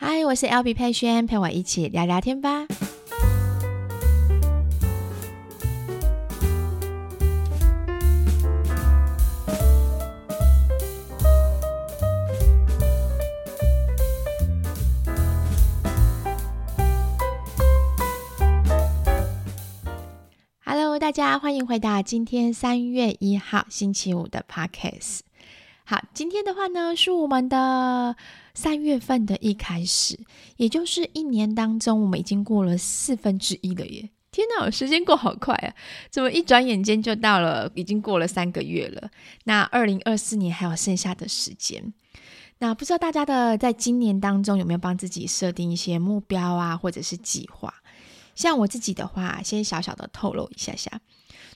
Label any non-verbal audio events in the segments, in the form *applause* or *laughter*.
嗨，我是 LB 佩萱，陪我一起聊聊天吧。Hello，大家欢迎回到今天三月一号星期五的 Podcast。好，今天的话呢，是我们的三月份的一开始，也就是一年当中，我们已经过了四分之一了耶！天哪，时间过好快啊！怎么一转眼间就到了，已经过了三个月了？那二零二四年还有剩下的时间，那不知道大家的在今年当中有没有帮自己设定一些目标啊，或者是计划？像我自己的话，先小小的透露一下下。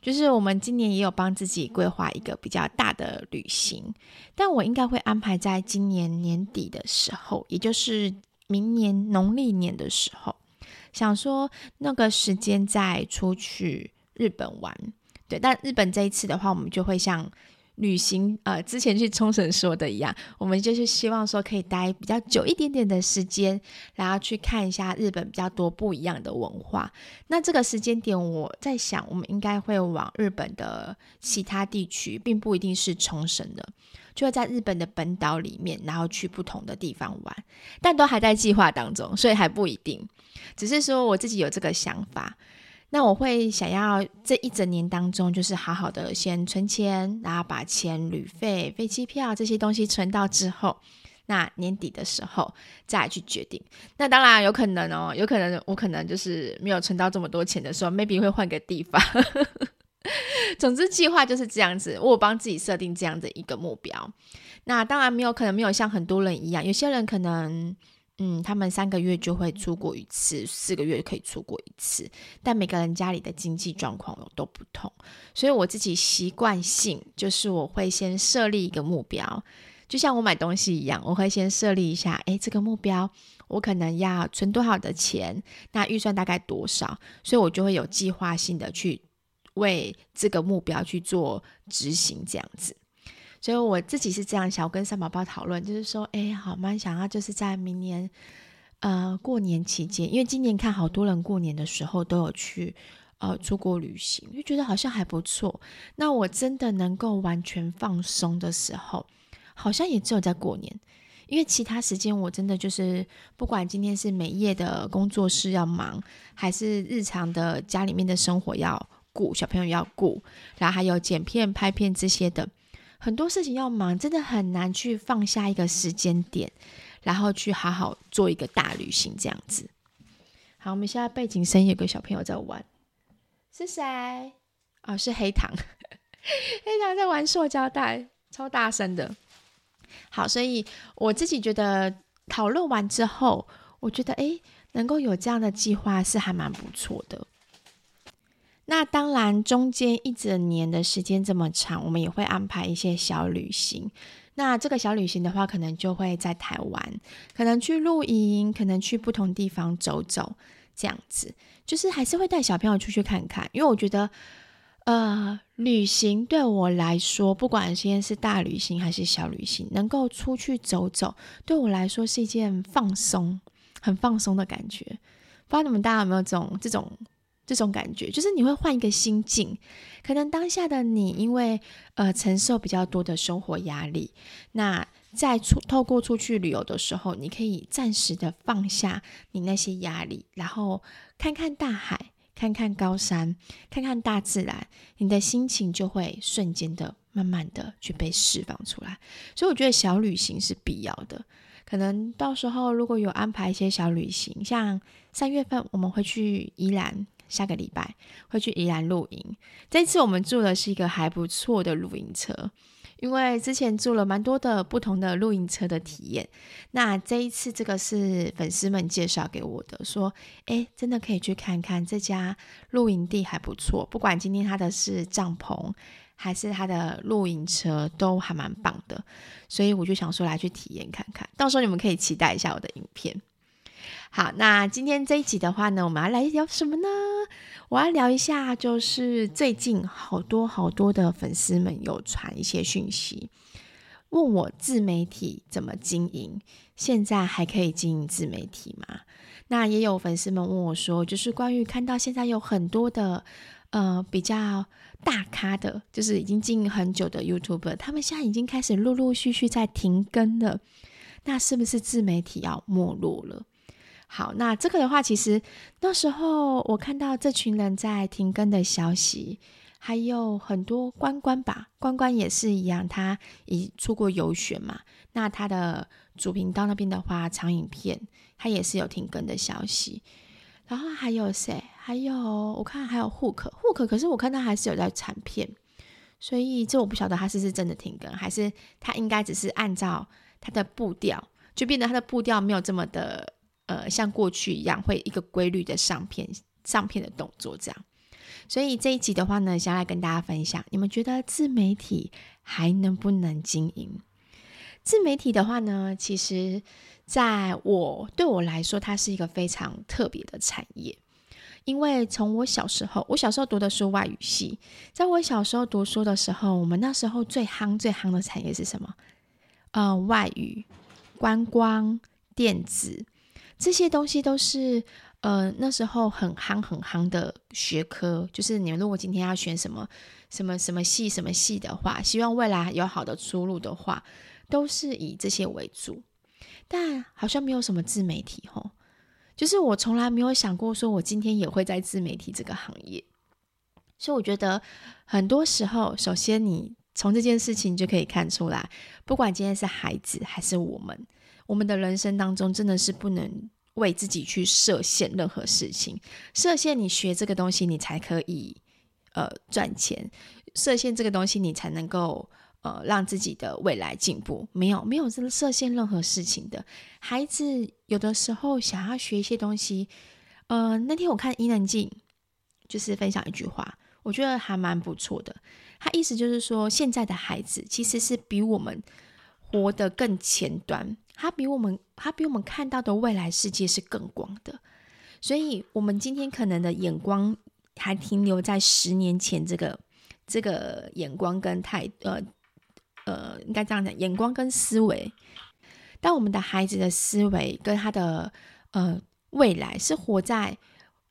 就是我们今年也有帮自己规划一个比较大的旅行，但我应该会安排在今年年底的时候，也就是明年农历年的时候，想说那个时间再出去日本玩。对，但日本这一次的话，我们就会像。旅行，呃，之前去冲绳说的一样，我们就是希望说可以待比较久一点点的时间，然后去看一下日本比较多不一样的文化。那这个时间点，我在想，我们应该会往日本的其他地区，并不一定是冲绳的，就会在日本的本岛里面，然后去不同的地方玩，但都还在计划当中，所以还不一定。只是说我自己有这个想法。那我会想要这一整年当中，就是好好的先存钱，然后把钱、旅费、飞机票这些东西存到之后，那年底的时候再去决定。那当然有可能哦，有可能我可能就是没有存到这么多钱的时候，maybe 会换个地方。*laughs* 总之计划就是这样子，我帮自己设定这样的一个目标。那当然没有可能没有像很多人一样，有些人可能。嗯，他们三个月就会出国一次，四个月可以出国一次，但每个人家里的经济状况都不同，所以我自己习惯性就是我会先设立一个目标，就像我买东西一样，我会先设立一下，诶，这个目标我可能要存多少的钱，那预算大概多少，所以我就会有计划性的去为这个目标去做执行，这样子。所以我自己是这样想，我跟三宝宝讨论，就是说，哎，好蛮想要就是在明年，呃，过年期间，因为今年看好多人过年的时候都有去，呃，出国旅行，就觉得好像还不错。那我真的能够完全放松的时候，好像也只有在过年，因为其他时间我真的就是不管今天是每夜的工作室要忙，还是日常的家里面的生活要顾，小朋友要顾，然后还有剪片、拍片这些的。很多事情要忙，真的很难去放下一个时间点，然后去好好做一个大旅行这样子。好，我们现在背景声有个小朋友在玩，是谁？哦，是黑糖，*laughs* 黑糖在玩塑胶袋，超大声的。好，所以我自己觉得讨论完之后，我觉得诶，能够有这样的计划是还蛮不错的。那当然，中间一整年的时间这么长，我们也会安排一些小旅行。那这个小旅行的话，可能就会在台湾，可能去露营，可能去不同地方走走，这样子，就是还是会带小朋友出去看看。因为我觉得，呃，旅行对我来说，不管现在是大旅行还是小旅行，能够出去走走，对我来说是一件放松、很放松的感觉。不知道你们大家有没有这种这种？这种感觉就是你会换一个心境，可能当下的你因为呃承受比较多的生活压力，那在出透过出去旅游的时候，你可以暂时的放下你那些压力，然后看看大海，看看高山，看看大自然，你的心情就会瞬间的慢慢的去被释放出来。所以我觉得小旅行是必要的，可能到时候如果有安排一些小旅行，像三月份我们会去宜兰。下个礼拜会去宜兰露营。这次我们住的是一个还不错的露营车，因为之前住了蛮多的不同的露营车的体验，那这一次这个是粉丝们介绍给我的，说，诶，真的可以去看看这家露营地还不错，不管今天他的是帐篷还是他的露营车，都还蛮棒的，所以我就想说来去体验看看，到时候你们可以期待一下我的影片。好，那今天这一集的话呢，我们要来聊什么呢？我要聊一下，就是最近好多好多的粉丝们有传一些讯息，问我自媒体怎么经营，现在还可以经营自媒体吗？那也有粉丝们问我说，就是关于看到现在有很多的呃比较大咖的，就是已经经营很久的 YouTuber，他们现在已经开始陆陆续续在停更了，那是不是自媒体要没落了？好，那这个的话，其实那时候我看到这群人在停更的消息，还有很多关关吧，关关也是一样，他已出过游学嘛。那他的主频道那边的话，长影片他也是有停更的消息。然后还有谁？还有我看还有 Hook，Hook，可是我看他还是有在产片，所以这我不晓得他是是真的停更，还是他应该只是按照他的步调，就变得他的步调没有这么的。呃，像过去一样，会一个规律的上片、上片的动作这样。所以这一集的话呢，想要来跟大家分享，你们觉得自媒体还能不能经营？自媒体的话呢，其实在我对我来说，它是一个非常特别的产业。因为从我小时候，我小时候读的书外语系，在我小时候读书的时候，我们那时候最夯、最夯的产业是什么？呃，外语、观光、电子。这些东西都是呃那时候很夯很夯的学科，就是你们如果今天要选什么什么什么系什么系的话，希望未来有好的出路的话，都是以这些为主。但好像没有什么自媒体吼，就是我从来没有想过说我今天也会在自媒体这个行业。所以我觉得很多时候，首先你从这件事情就可以看出来，不管今天是孩子还是我们。我们的人生当中真的是不能为自己去设限任何事情，设限你学这个东西你才可以呃赚钱，设限这个东西你才能够呃让自己的未来进步。没有没有这个设限任何事情的孩子，有的时候想要学一些东西，呃，那天我看伊能静就是分享一句话，我觉得还蛮不错的。他意思就是说，现在的孩子其实是比我们活得更前端。他比我们，他比我们看到的未来世界是更广的，所以，我们今天可能的眼光还停留在十年前这个这个眼光跟态，呃呃，应该这样讲，眼光跟思维。但我们的孩子的思维跟他的呃未来是活在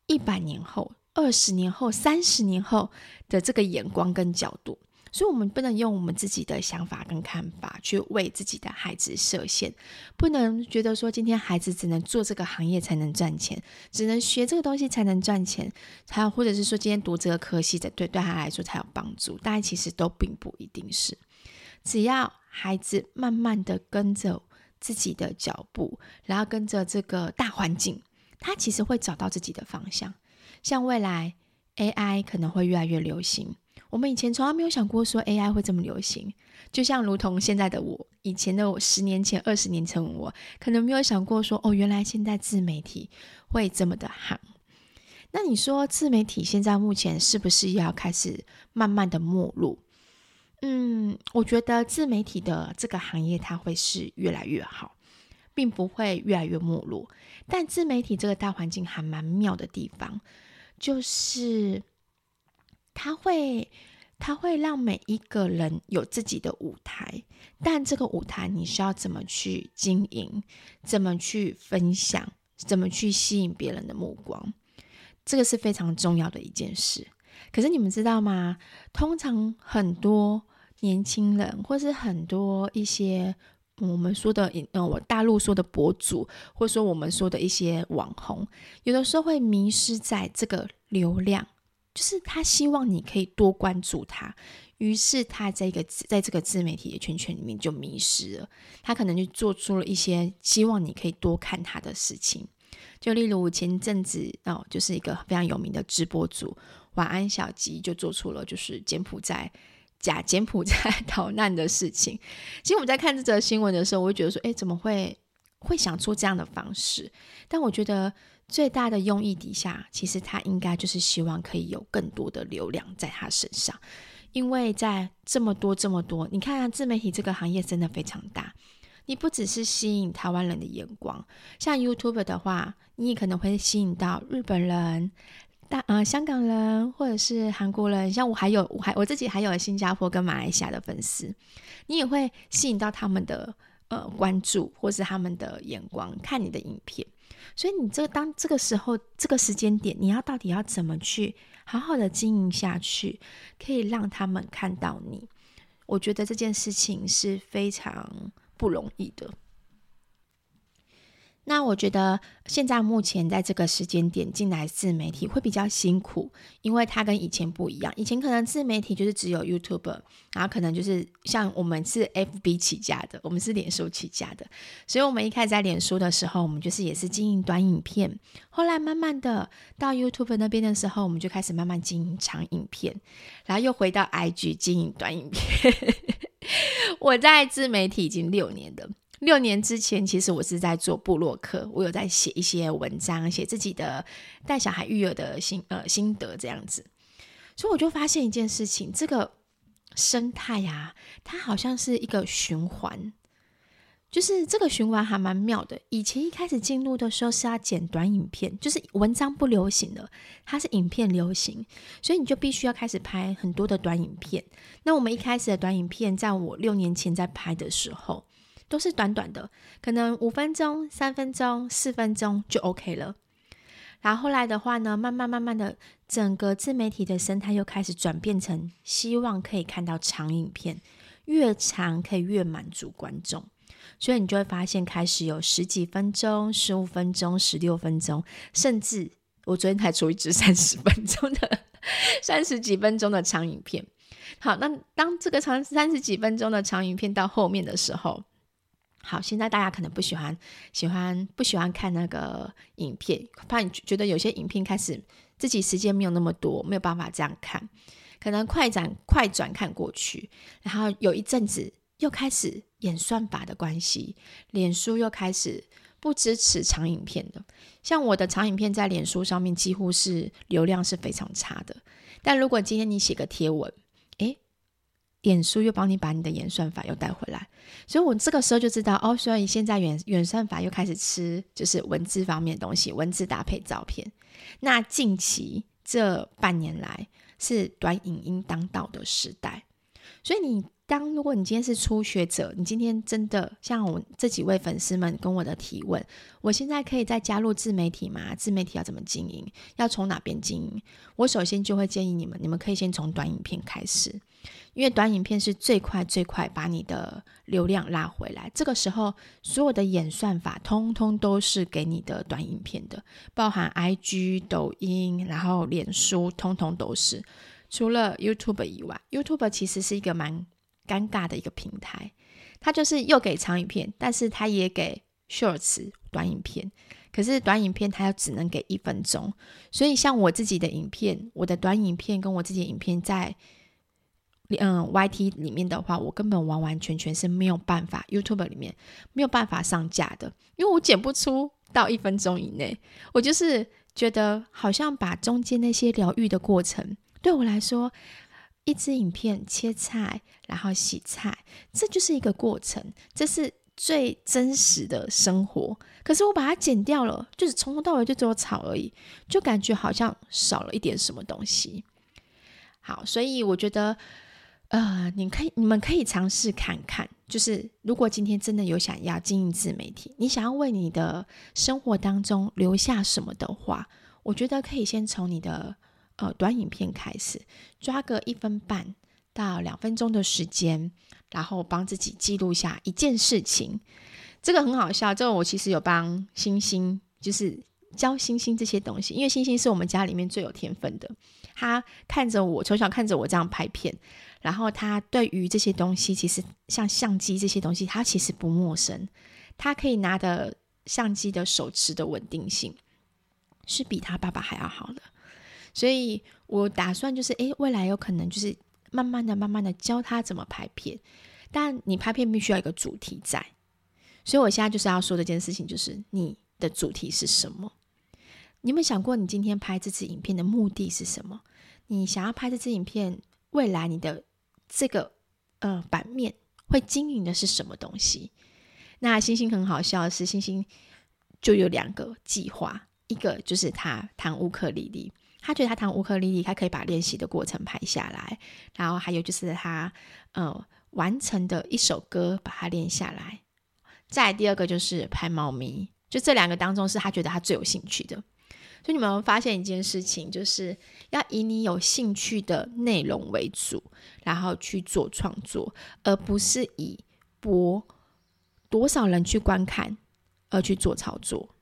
一百年后、二十年后、三十年后的这个眼光跟角度。所以，我们不能用我们自己的想法跟看法去为自己的孩子设限，不能觉得说今天孩子只能做这个行业才能赚钱，只能学这个东西才能赚钱，还有或者是说今天读这个科系的，对对他来说才有帮助。但其实都并不一定是，只要孩子慢慢的跟着自己的脚步，然后跟着这个大环境，他其实会找到自己的方向。像未来 AI 可能会越来越流行。我们以前从来没有想过说 AI 会这么流行，就像如同现在的我，以前的我，十年前、二十年前我，可能没有想过说，哦，原来现在自媒体会这么的夯。那你说自媒体现在目前是不是要开始慢慢的没落？嗯，我觉得自媒体的这个行业它会是越来越好，并不会越来越没落。但自媒体这个大环境还蛮妙的地方，就是。他会，他会让每一个人有自己的舞台，但这个舞台你需要怎么去经营，怎么去分享，怎么去吸引别人的目光，这个是非常重要的一件事。可是你们知道吗？通常很多年轻人，或是很多一些我们说的，嗯，我大陆说的博主，或者说我们说的一些网红，有的时候会迷失在这个流量。就是他希望你可以多关注他，于是他在一个在这个自媒体的圈圈里面就迷失了。他可能就做出了一些希望你可以多看他的事情，就例如前阵子哦，就是一个非常有名的直播主晚安小吉就做出了就是柬埔寨假柬埔寨 *laughs* 逃难的事情。其实我们在看这则新闻的时候，我会觉得说，哎，怎么会会想出这样的方式？但我觉得最大的用意底下，其实他应该就是希望可以有更多的流量在他身上，因为在这么多这么多，你看啊，自媒体这个行业真的非常大。你不只是吸引台湾人的眼光，像 YouTube 的话，你也可能会吸引到日本人、大呃香港人或者是韩国人。像我还有我还我自己还有新加坡跟马来西亚的粉丝，你也会吸引到他们的呃关注或是他们的眼光看你的影片。所以你这当这个时候这个时间点，你要到底要怎么去好好的经营下去，可以让他们看到你？我觉得这件事情是非常。不容易的。那我觉得现在目前在这个时间点进来自媒体会比较辛苦，因为它跟以前不一样。以前可能自媒体就是只有 YouTube，然后可能就是像我们是 FB 起家的，我们是脸书起家的，所以我们一开始在脸书的时候，我们就是也是经营短影片。后来慢慢的到 YouTube 那边的时候，我们就开始慢慢经营长影片，然后又回到 IG 经营短影片。*laughs* 我在自媒体已经六年了。六年之前，其实我是在做部落客，我有在写一些文章，写自己的带小孩育儿的心呃心得这样子。所以我就发现一件事情，这个生态啊，它好像是一个循环，就是这个循环还蛮妙的。以前一开始进入的时候是要剪短影片，就是文章不流行了，它是影片流行，所以你就必须要开始拍很多的短影片。那我们一开始的短影片，在我六年前在拍的时候，都是短短的，可能五分钟、三分钟、四分钟就 OK 了。然后后来的话呢，慢慢慢慢的，整个自媒体的生态又开始转变成希望可以看到长影片，越长可以越满足观众。所以你就会发现，开始有十几分钟、十五分钟、十六分钟，甚至我昨天才出一支三十分钟的、*laughs* 三十几分钟的长影片。好，那当这个长三十几分钟的长影片到后面的时候，好，现在大家可能不喜欢，喜欢不喜欢看那个影片，怕你觉得有些影片开始自己时间没有那么多，没有办法这样看，可能快转快转看过去，然后有一阵子又开始演算法的关系，脸书又开始不支持长影片的，像我的长影片在脸书上面几乎是流量是非常差的，但如果今天你写个贴文，脸书又帮你把你的演算法又带回来，所以我这个时候就知道哦，所以现在演演算法又开始吃就是文字方面的东西，文字搭配照片。那近期这半年来是短影音当道的时代，所以你当如果你今天是初学者，你今天真的像我这几位粉丝们跟我的提问，我现在可以再加入自媒体吗？自媒体要怎么经营？要从哪边经营？我首先就会建议你们，你们可以先从短影片开始。因为短影片是最快最快把你的流量拉回来，这个时候所有的演算法通通都是给你的短影片的，包含 IG、抖音，然后脸书，通通都是。除了 YouTube 以外，YouTube 其实是一个蛮尴尬的一个平台，它就是又给长影片，但是它也给 Shorts 短影片，可是短影片它又只能给一分钟，所以像我自己的影片，我的短影片跟我自己的影片在。嗯，YT 里面的话，我根本完完全全是没有办法，YouTube 里面没有办法上架的，因为我剪不出到一分钟以内。我就是觉得，好像把中间那些疗愈的过程，对我来说，一支影片切菜，然后洗菜，这就是一个过程，这是最真实的生活。可是我把它剪掉了，就是从头到尾就只有草而已，就感觉好像少了一点什么东西。好，所以我觉得。呃，你可以，你们可以尝试看看，就是如果今天真的有想要经营自媒体，你想要为你的生活当中留下什么的话，我觉得可以先从你的呃短影片开始，抓个一分半到两分钟的时间，然后帮自己记录下一件事情。这个很好笑，这个我其实有帮星星，就是教星星这些东西，因为星星是我们家里面最有天分的，他看着我，从小看着我这样拍片。然后他对于这些东西，其实像相机这些东西，他其实不陌生。他可以拿的相机的手持的稳定性，是比他爸爸还要好的。所以我打算就是，诶，未来有可能就是慢慢的、慢慢的教他怎么拍片。但你拍片必须要有一个主题在，所以我现在就是要说这件事情，就是你的主题是什么？你有没有想过，你今天拍这支影片的目的是什么？你想要拍这支影片，未来你的这个呃版面会经营的是什么东西？那星星很好笑的是，星星就有两个计划，一个就是他弹乌克丽丽，他觉得他弹乌克丽丽，他可以把练习的过程拍下来，然后还有就是他呃完成的一首歌，把它练下来。再第二个就是拍猫咪，就这两个当中是他觉得他最有兴趣的。所以你们发现一件事情，就是要以你有兴趣的内容为主，然后去做创作，而不是以播多少人去观看而去做操作。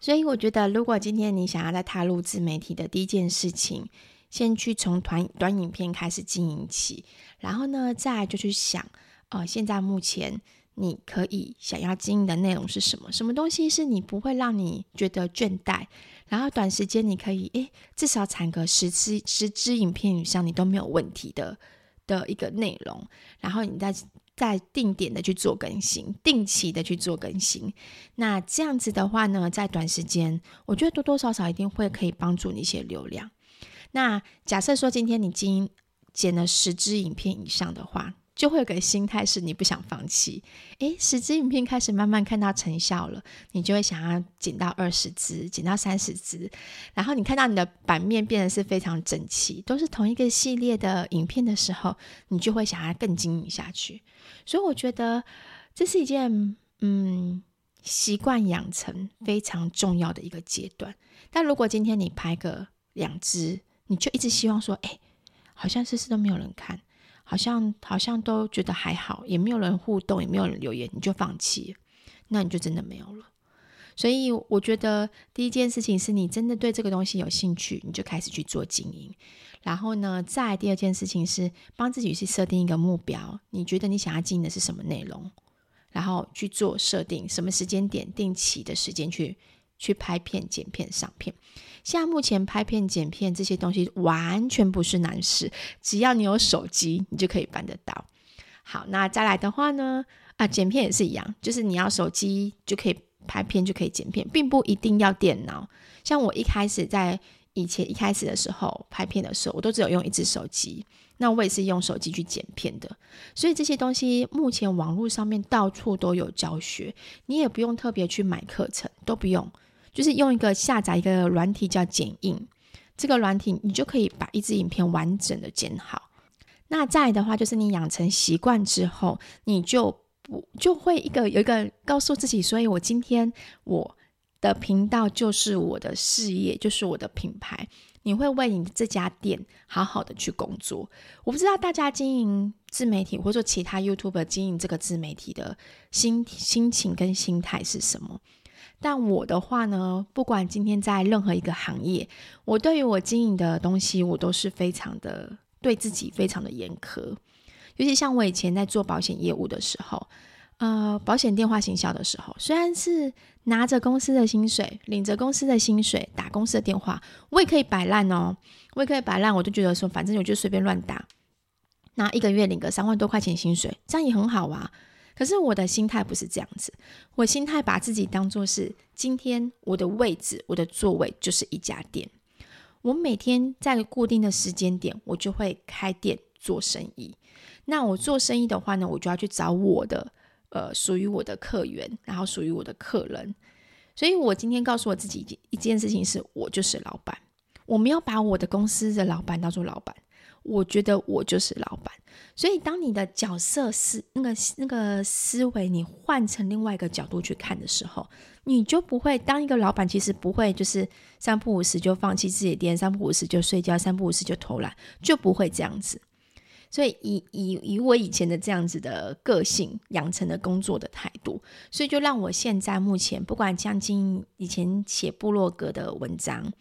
所以我觉得，如果今天你想要在踏入自媒体的第一件事情，先去从短短影片开始经营起，然后呢，再就去想，呃，现在目前。你可以想要经营的内容是什么？什么东西是你不会让你觉得倦怠？然后短时间你可以诶，至少产个十支十支影片以上，你都没有问题的的一个内容。然后你再再定点的去做更新，定期的去做更新。那这样子的话呢，在短时间，我觉得多多少少一定会可以帮助你一些流量。那假设说今天你经剪了十支影片以上的话。就会有个心态是你不想放弃，诶，十支影片开始慢慢看到成效了，你就会想要剪到二十支，剪到三十支，然后你看到你的版面变得是非常整齐，都是同一个系列的影片的时候，你就会想要更经营下去。所以我觉得这是一件嗯习惯养成非常重要的一个阶段。但如果今天你拍个两支，你就一直希望说，诶，好像事事都没有人看。好像好像都觉得还好，也没有人互动，也没有人留言，你就放弃，那你就真的没有了。所以我觉得第一件事情是你真的对这个东西有兴趣，你就开始去做经营。然后呢，再第二件事情是帮自己去设定一个目标，你觉得你想要经营的是什么内容，然后去做设定，什么时间点、定期的时间去去拍片、剪片、上片。现在目前拍片、剪片这些东西完全不是难事，只要你有手机，你就可以办得到。好，那再来的话呢，啊，剪片也是一样，就是你要手机就可以拍片，就可以剪片，并不一定要电脑。像我一开始在以前一开始的时候拍片的时候，我都只有用一只手机，那我也是用手机去剪片的。所以这些东西目前网络上面到处都有教学，你也不用特别去买课程，都不用。就是用一个下载一个软体叫剪映，这个软体你就可以把一支影片完整的剪好。那再来的话，就是你养成习惯之后，你就不就会一个有一个告诉自己，所以我今天我的频道就是我的事业，就是我的品牌。你会为你这家店好好的去工作。我不知道大家经营自媒体，或者说其他 YouTube 经营这个自媒体的心心情跟心态是什么？但我的话呢，不管今天在任何一个行业，我对于我经营的东西，我都是非常的对自己非常的严苛。尤其像我以前在做保险业务的时候，呃，保险电话行销的时候，虽然是拿着公司的薪水，领着公司的薪水打公司的电话，我也可以摆烂哦，我也可以摆烂，我就觉得说，反正我就随便乱打，那一个月领个三万多块钱薪水，这样也很好啊。可是我的心态不是这样子，我心态把自己当做是今天我的位置，我的座位就是一家店。我每天在固定的时间点，我就会开店做生意。那我做生意的话呢，我就要去找我的呃属于我的客源，然后属于我的客人。所以我今天告诉我自己一件事情是，我就是老板，我没有把我的公司的老板当做老板。我觉得我就是老板，所以当你的角色是那个那个思维，你换成另外一个角度去看的时候，你就不会当一个老板，其实不会就是三不五时就放弃自己的店，三不五时就睡觉，三不五时就偷懒，就不会这样子。所以以以以我以前的这样子的个性养成的工作的态度，所以就让我现在目前不管像经营以前写部落格的文章。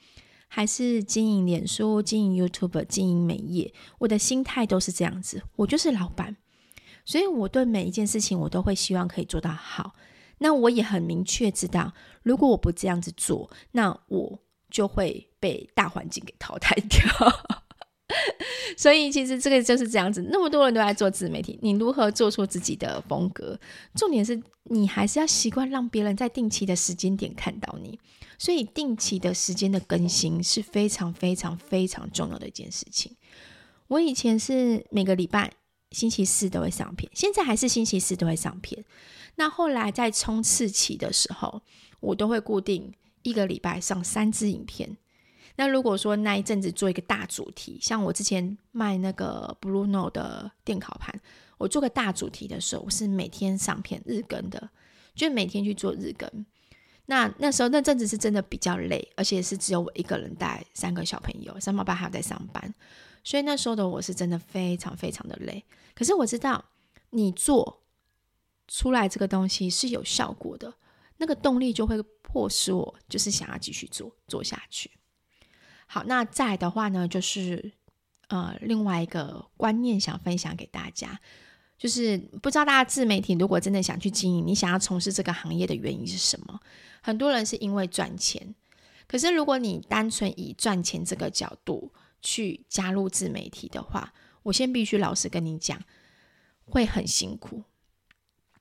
还是经营脸书、经营 YouTube、经营美业，我的心态都是这样子。我就是老板，所以我对每一件事情我都会希望可以做到好。那我也很明确知道，如果我不这样子做，那我就会被大环境给淘汰掉。*laughs* 所以其实这个就是这样子，那么多人都在做自媒体，你如何做出自己的风格？重点是你还是要习惯让别人在定期的时间点看到你，所以定期的时间的更新是非常非常非常重要的一件事情。我以前是每个礼拜星期四都会上片，现在还是星期四都会上片。那后来在冲刺期的时候，我都会固定一个礼拜上三支影片。那如果说那一阵子做一个大主题，像我之前卖那个 Bruno 的电烤盘，我做个大主题的时候，我是每天上片日更的，就每天去做日更。那那时候那阵子是真的比较累，而且是只有我一个人带三个小朋友，三宝爸还要在上班，所以那时候的我是真的非常非常的累。可是我知道你做出来这个东西是有效果的，那个动力就会迫使我就是想要继续做做下去。好，那再的话呢，就是呃，另外一个观念想分享给大家，就是不知道大家自媒体如果真的想去经营，你想要从事这个行业的原因是什么？很多人是因为赚钱，可是如果你单纯以赚钱这个角度去加入自媒体的话，我先必须老实跟你讲，会很辛苦。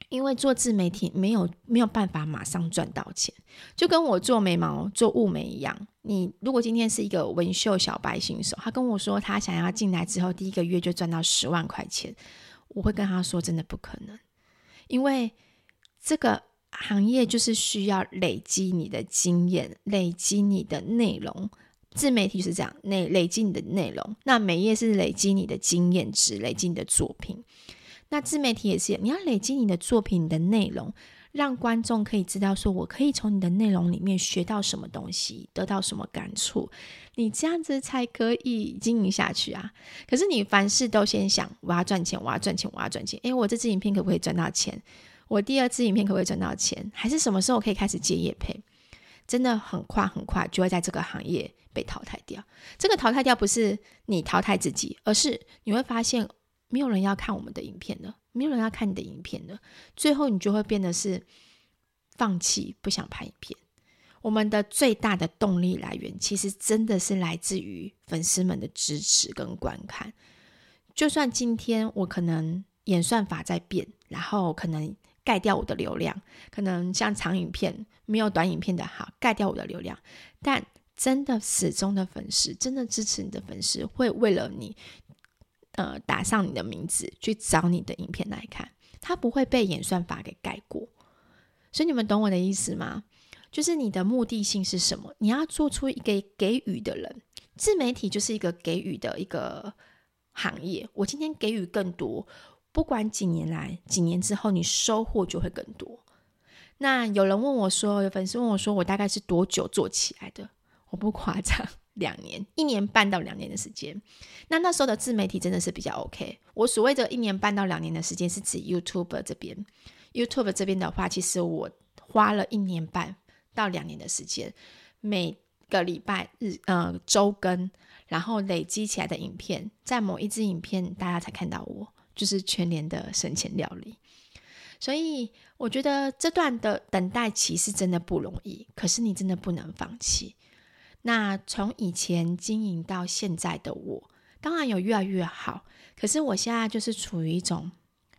因为做自媒体没有没有办法马上赚到钱，就跟我做眉毛做雾眉一样。你如果今天是一个纹绣小白新手，他跟我说他想要进来之后第一个月就赚到十万块钱，我会跟他说真的不可能，因为这个行业就是需要累积你的经验，累积你的内容。自媒体是这样，累累积你的内容，那美业是累积你的经验值，累积你的作品。那自媒体也是，你要累积你的作品你的内容，让观众可以知道说，我可以从你的内容里面学到什么东西，得到什么感触，你这样子才可以经营下去啊。可是你凡事都先想，我要赚钱，我要赚钱，我要赚钱。诶，我这支影片可不可以赚到钱？我第二支影片可不可以赚到钱？还是什么时候可以开始接业配？真的很快很快就会在这个行业被淘汰掉。这个淘汰掉不是你淘汰自己，而是你会发现。没有人要看我们的影片了，没有人要看你的影片的，最后你就会变得是放弃，不想拍影片。我们的最大的动力来源，其实真的是来自于粉丝们的支持跟观看。就算今天我可能演算法在变，然后可能盖掉我的流量，可能像长影片没有短影片的好，盖掉我的流量，但真的始终的粉丝，真的支持你的粉丝，会为了你。呃，打上你的名字去找你的影片来看，它不会被演算法给盖过。所以你们懂我的意思吗？就是你的目的性是什么？你要做出一个给予的人。自媒体就是一个给予的一个行业。我今天给予更多，不管几年来、几年之后，你收获就会更多。那有人问我说，有粉丝问我说，我大概是多久做起来的？我不夸张。两年，一年半到两年的时间，那那时候的自媒体真的是比较 OK。我所谓的一年半到两年的时间，是指 YouTube 这边。YouTube 这边的话，其实我花了一年半到两年的时间，每个礼拜日呃周更，然后累积起来的影片，在某一支影片大家才看到我，就是全年的省钱料理。所以我觉得这段的等待期是真的不容易，可是你真的不能放弃。那从以前经营到现在的我，当然有越来越好。可是我现在就是处于一种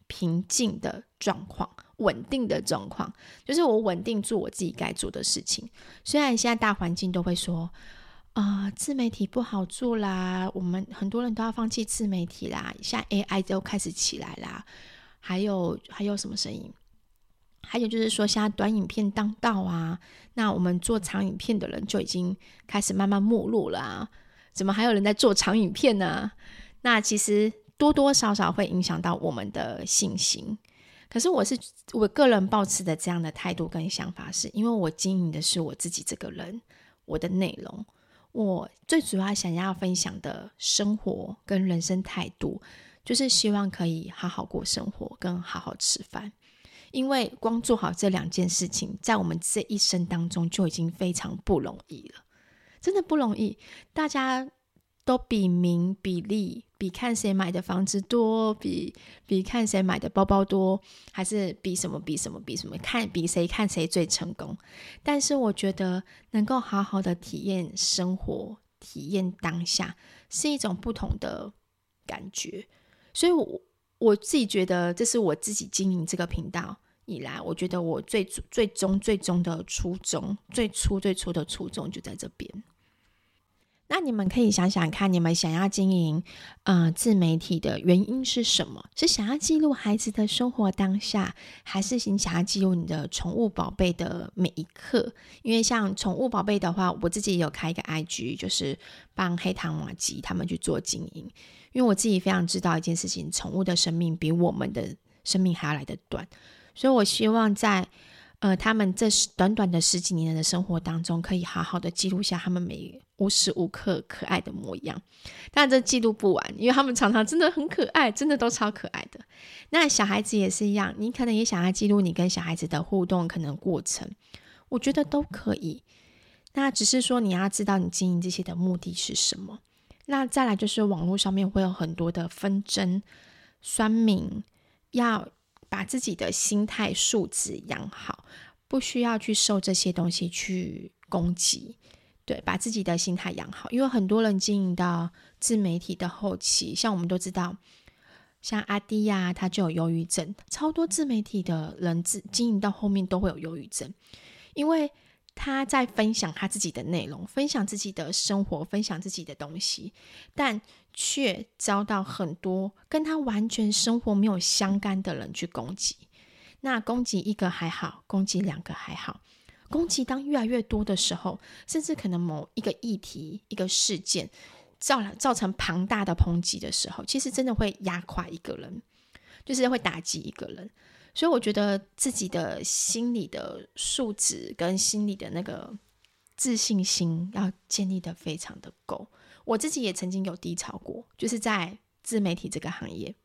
平静的状况，稳定的状况，就是我稳定做我自己该做的事情。虽然现在大环境都会说，啊、自媒体不好做啦，我们很多人都要放弃自媒体啦，现在 AI 都开始起来啦，还有还有什么声音？还有就是说，现在短影片当道啊，那我们做长影片的人就已经开始慢慢没落了啊。怎么还有人在做长影片呢？那其实多多少少会影响到我们的信心。可是我是我个人抱持的这样的态度跟想法，是因为我经营的是我自己这个人，我的内容，我最主要想要分享的生活跟人生态度，就是希望可以好好过生活，跟好好吃饭。因为光做好这两件事情，在我们这一生当中就已经非常不容易了，真的不容易。大家都比名比利，比看谁买的房子多，比比看谁买的包包多，还是比什么比什么比什么看比谁看谁最成功。但是我觉得能够好好的体验生活，体验当下，是一种不同的感觉。所以我，我自己觉得，这是我自己经营这个频道以来，我觉得我最最终最终的初衷，最初最初的初衷就在这边。那你们可以想想看，你们想要经营呃自媒体的原因是什么？是想要记录孩子的生活当下，还是你想要记录你的宠物宝贝的每一刻？因为像宠物宝贝的话，我自己也有开一个 IG，就是帮黑糖玛吉他们去做经营。因为我自己非常知道一件事情，宠物的生命比我们的生命还要来得短，所以我希望在。呃，他们这短短的十几年的生活当中，可以好好的记录下他们每无时无刻可爱的模样。但这记录不完，因为他们常常真的很可爱，真的都超可爱的。那小孩子也是一样，你可能也想要记录你跟小孩子的互动可能过程，我觉得都可以。那只是说你要知道你经营这些的目的是什么。那再来就是网络上面会有很多的纷争、酸民要。把自己的心态素质养好，不需要去受这些东西去攻击。对，把自己的心态养好，因为很多人经营到自媒体的后期，像我们都知道，像阿迪呀、他就有忧郁症。超多自媒体的人自经营到后面都会有忧郁症，因为他在分享他自己的内容，分享自己的生活，分享自己的东西，但。却遭到很多跟他完全生活没有相干的人去攻击。那攻击一个还好，攻击两个还好，攻击当越来越多的时候，甚至可能某一个议题、一个事件造造成庞大的抨击的时候，其实真的会压垮一个人，就是会打击一个人。所以我觉得自己的心理的素质跟心理的那个自信心要建立的非常的够。我自己也曾经有低潮过，就是在自媒体这个行业，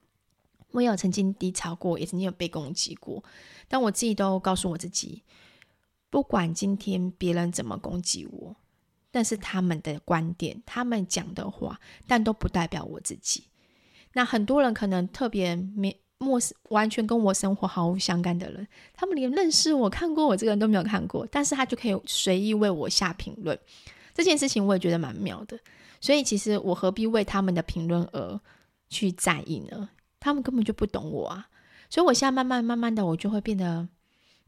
我也有曾经低潮过，也曾经有被攻击过。但我自己都告诉我自己，不管今天别人怎么攻击我，但是他们的观点、他们讲的话，但都不代表我自己。那很多人可能特别没陌生，完全跟我生活毫无相干的人，他们连认识我、看过我这个人都没有看过，但是他就可以随意为我下评论。这件事情我也觉得蛮妙的。所以，其实我何必为他们的评论而去在意呢？他们根本就不懂我啊！所以，我现在慢慢慢慢的，我就会变得，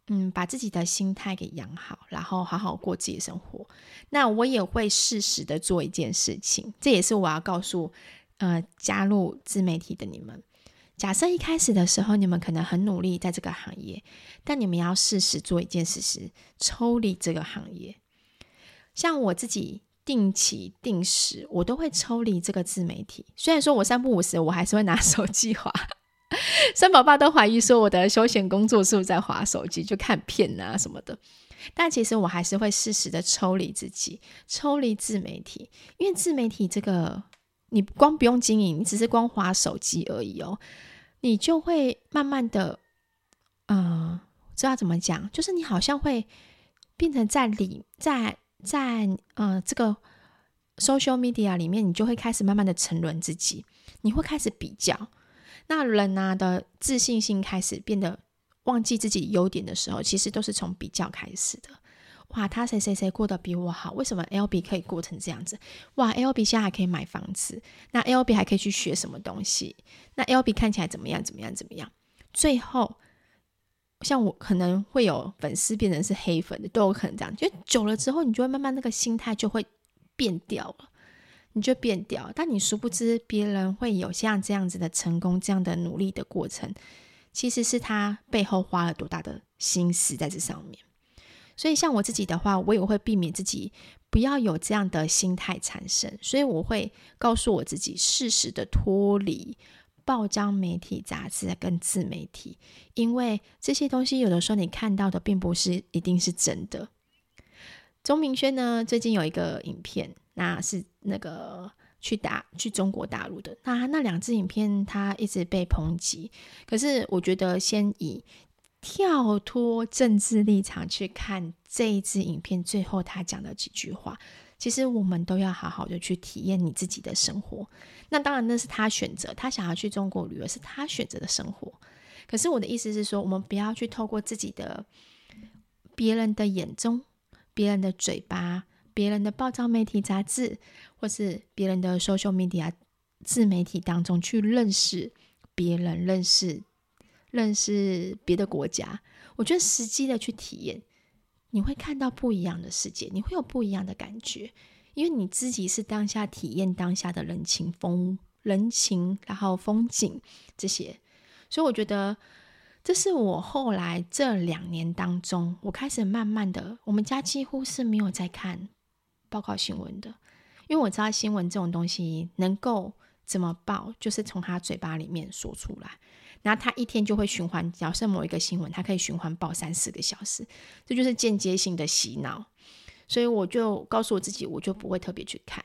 嗯，把自己的心态给养好，然后好好过自己的生活。那我也会适时的做一件事情，这也是我要告诉，呃，加入自媒体的你们。假设一开始的时候，你们可能很努力在这个行业，但你们要适时做一件事，是抽离这个行业。像我自己。定期定时，我都会抽离这个自媒体。虽然说我三不五时，我还是会拿 *laughs* 手机划。三宝爸都怀疑说我的休闲工作是不是在划手机，就看片啊什么的。但其实我还是会适时的抽离自己，抽离自媒体。因为自媒体这个，你光不用经营，你只是光划手机而已哦，你就会慢慢的，呃，知道怎么讲，就是你好像会变成在里在。在呃这个 social media 里面，你就会开始慢慢的沉沦自己，你会开始比较，那人啊的自信心开始变得忘记自己优点的时候，其实都是从比较开始的。哇，他谁谁谁过得比我好，为什么 LB 可以过成这样子？哇，LB 现在还可以买房子，那 LB 还可以去学什么东西？那 LB 看起来怎么样？怎么样？怎么样？最后。像我可能会有粉丝变成是黑粉的，都有可能这样。就久了之后，你就会慢慢那个心态就会变掉了，你就变掉。但你殊不知，别人会有像这样子的成功、这样的努力的过程，其实是他背后花了多大的心思在这上面。所以，像我自己的话，我也会避免自己不要有这样的心态产生。所以，我会告诉我自己，适时的脱离。报章媒体、杂志跟自媒体，因为这些东西有的时候你看到的并不是一定是真的。钟明轩呢，最近有一个影片，那是那个去打去中国大陆的，那那两支影片他一直被抨击，可是我觉得先以跳脱政治立场去看这一支影片，最后他讲的几句话。其实我们都要好好的去体验你自己的生活。那当然，那是他选择，他想要去中国旅游，是他选择的生活。可是我的意思是说，我们不要去透过自己的别人的眼中、别人的嘴巴、别人的报章媒体杂志，或是别人的 social media 自媒体当中去认识别人，认识认识别的国家。我觉得实际的去体验，你会看到不一样的世界，你会有不一样的感觉，因为你自己是当下体验当下的人情风人情，然后风景这些，所以我觉得。这是我后来这两年当中，我开始慢慢的，我们家几乎是没有在看报告新闻的，因为我知道新闻这种东西能够怎么报，就是从他嘴巴里面说出来，然后他一天就会循环，假设某一个新闻，他可以循环报三四个小时，这就是间接性的洗脑，所以我就告诉我自己，我就不会特别去看。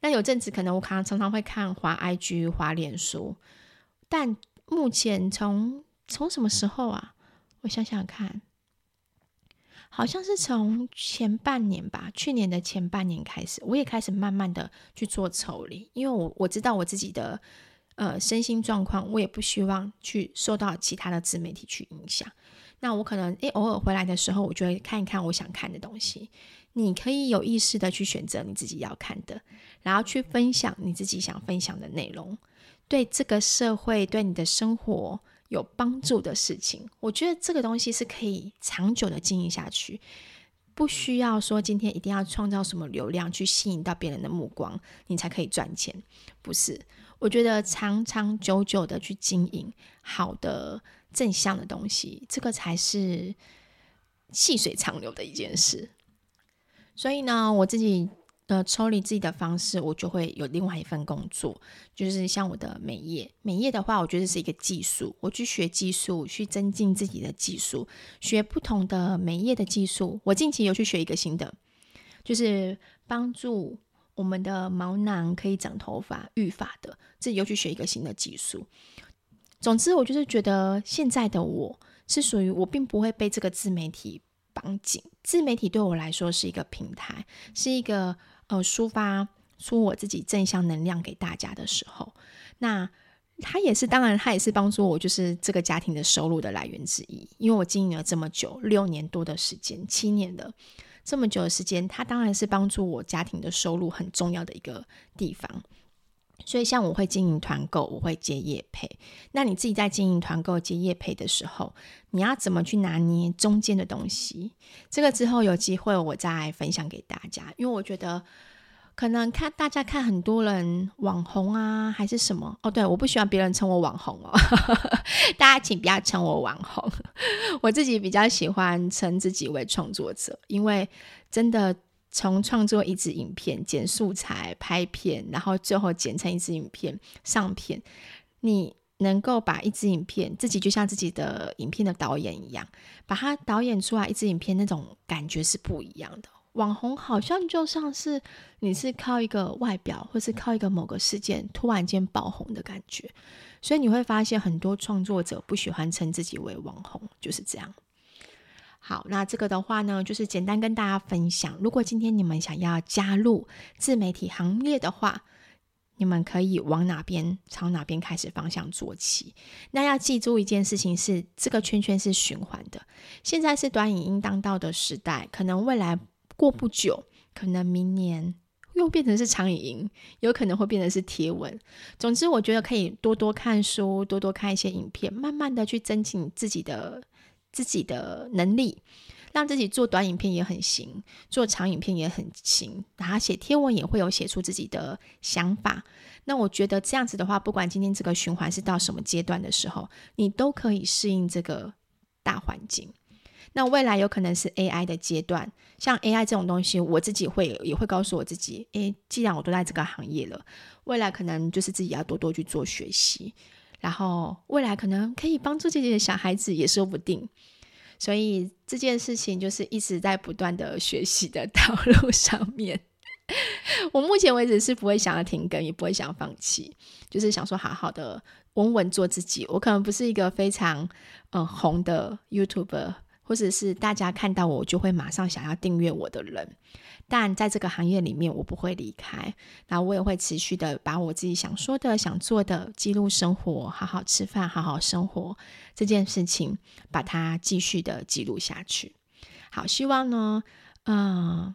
那有阵子可能我常常常会看华 IG、滑脸书，但目前从从什么时候啊？我想想看，好像是从前半年吧，去年的前半年开始，我也开始慢慢的去做抽离，因为我我知道我自己的呃身心状况，我也不希望去受到其他的自媒体去影响。那我可能诶偶尔回来的时候，我就会看一看我想看的东西。你可以有意识的去选择你自己要看的，然后去分享你自己想分享的内容，对这个社会，对你的生活。有帮助的事情，我觉得这个东西是可以长久的经营下去，不需要说今天一定要创造什么流量去吸引到别人的目光，你才可以赚钱。不是，我觉得长长久久的去经营好的正向的东西，这个才是细水长流的一件事。所以呢，我自己。呃，抽离自己的方式，我就会有另外一份工作，就是像我的美业。美业的话，我觉得是一个技术，我去学技术，去增进自己的技术，学不同的美业的技术。我近期有去学一个新的，就是帮助我们的毛囊可以长头发、育发的，自己又去学一个新的技术。总之，我就是觉得现在的我是属于我，并不会被这个自媒体绑紧。自媒体对我来说是一个平台，是一个。呃，抒发出我自己正向能量给大家的时候，那他也是，当然他也是帮助我，就是这个家庭的收入的来源之一。因为我经营了这么久，六年多的时间，七年的这么久的时间，他当然是帮助我家庭的收入很重要的一个地方。所以，像我会经营团购，我会接业配。那你自己在经营团购、接业配的时候，你要怎么去拿捏中间的东西？这个之后有机会我再分享给大家。因为我觉得，可能看大家看很多人网红啊，还是什么哦？对，我不喜欢别人称我网红哦，*laughs* 大家请不要称我网红。*laughs* 我自己比较喜欢称自己为创作者，因为真的。从创作一支影片、剪素材、拍片，然后最后剪成一支影片上片，你能够把一支影片自己就像自己的影片的导演一样，把它导演出来一支影片，那种感觉是不一样的。网红好像就像是你是靠一个外表，或是靠一个某个事件突然间爆红的感觉，所以你会发现很多创作者不喜欢称自己为网红，就是这样。好，那这个的话呢，就是简单跟大家分享。如果今天你们想要加入自媒体行列的话，你们可以往哪边朝哪边开始方向做起。那要记住一件事情是，这个圈圈是循环的。现在是短影音当道的时代，可能未来过不久，可能明年又变成是长影音，有可能会变成是贴文。总之，我觉得可以多多看书，多多看一些影片，慢慢的去增进自己的。自己的能力，让自己做短影片也很行，做长影片也很行，然后写贴文也会有写出自己的想法。那我觉得这样子的话，不管今天这个循环是到什么阶段的时候，你都可以适应这个大环境。那未来有可能是 AI 的阶段，像 AI 这种东西，我自己会也会告诉我自己，诶，既然我都在这个行业了，未来可能就是自己要多多去做学习。然后未来可能可以帮助自己的小孩子也说不定，所以这件事情就是一直在不断的学习的 *laughs* 道路上面。*laughs* 我目前为止是不会想要停更，也不会想要放弃，就是想说好好的稳稳做自己。我可能不是一个非常嗯红的 YouTuber，或者是大家看到我就会马上想要订阅我的人。但在这个行业里面，我不会离开，然后我也会持续的把我自己想说的、想做的记录生活，好好吃饭，好好生活这件事情，把它继续的记录下去。好，希望呢，嗯、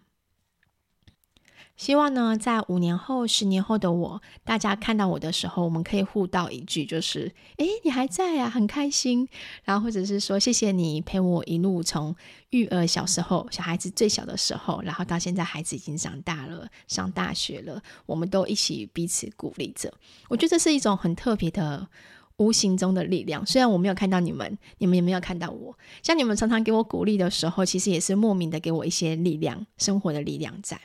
希望呢，在五年后、十年后的我，大家看到我的时候，我们可以互道一句，就是“诶，你还在啊，很开心。”然后或者是说“谢谢你陪我一路从育儿小时候，小孩子最小的时候，然后到现在孩子已经长大了，上大学了，我们都一起彼此鼓励着。”我觉得这是一种很特别的无形中的力量。虽然我没有看到你们，你们也没有看到我，像你们常常给我鼓励的时候，其实也是莫名的给我一些力量，生活的力量在。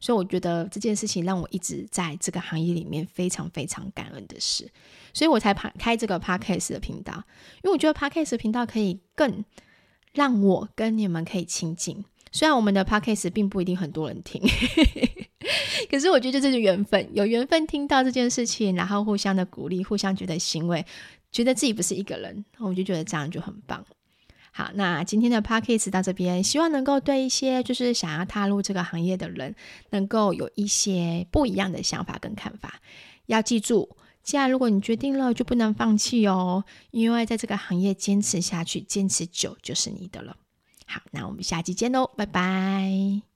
所以我觉得这件事情让我一直在这个行业里面非常非常感恩的事，所以我才开这个 Podcast 的频道，因为我觉得 Podcast 频道可以更让我跟你们可以亲近。虽然我们的 Podcast 并不一定很多人听，*laughs* 可是我觉得这是缘分，有缘分听到这件事情，然后互相的鼓励，互相觉得欣慰，觉得自己不是一个人，我就觉得这样就很棒。好，那今天的 podcast 到这边，希望能够对一些就是想要踏入这个行业的人，能够有一些不一样的想法跟看法。要记住，既然如果你决定了，就不能放弃哦，因为在这个行业坚持下去，坚持久就是你的了。好，那我们下期见喽，拜拜。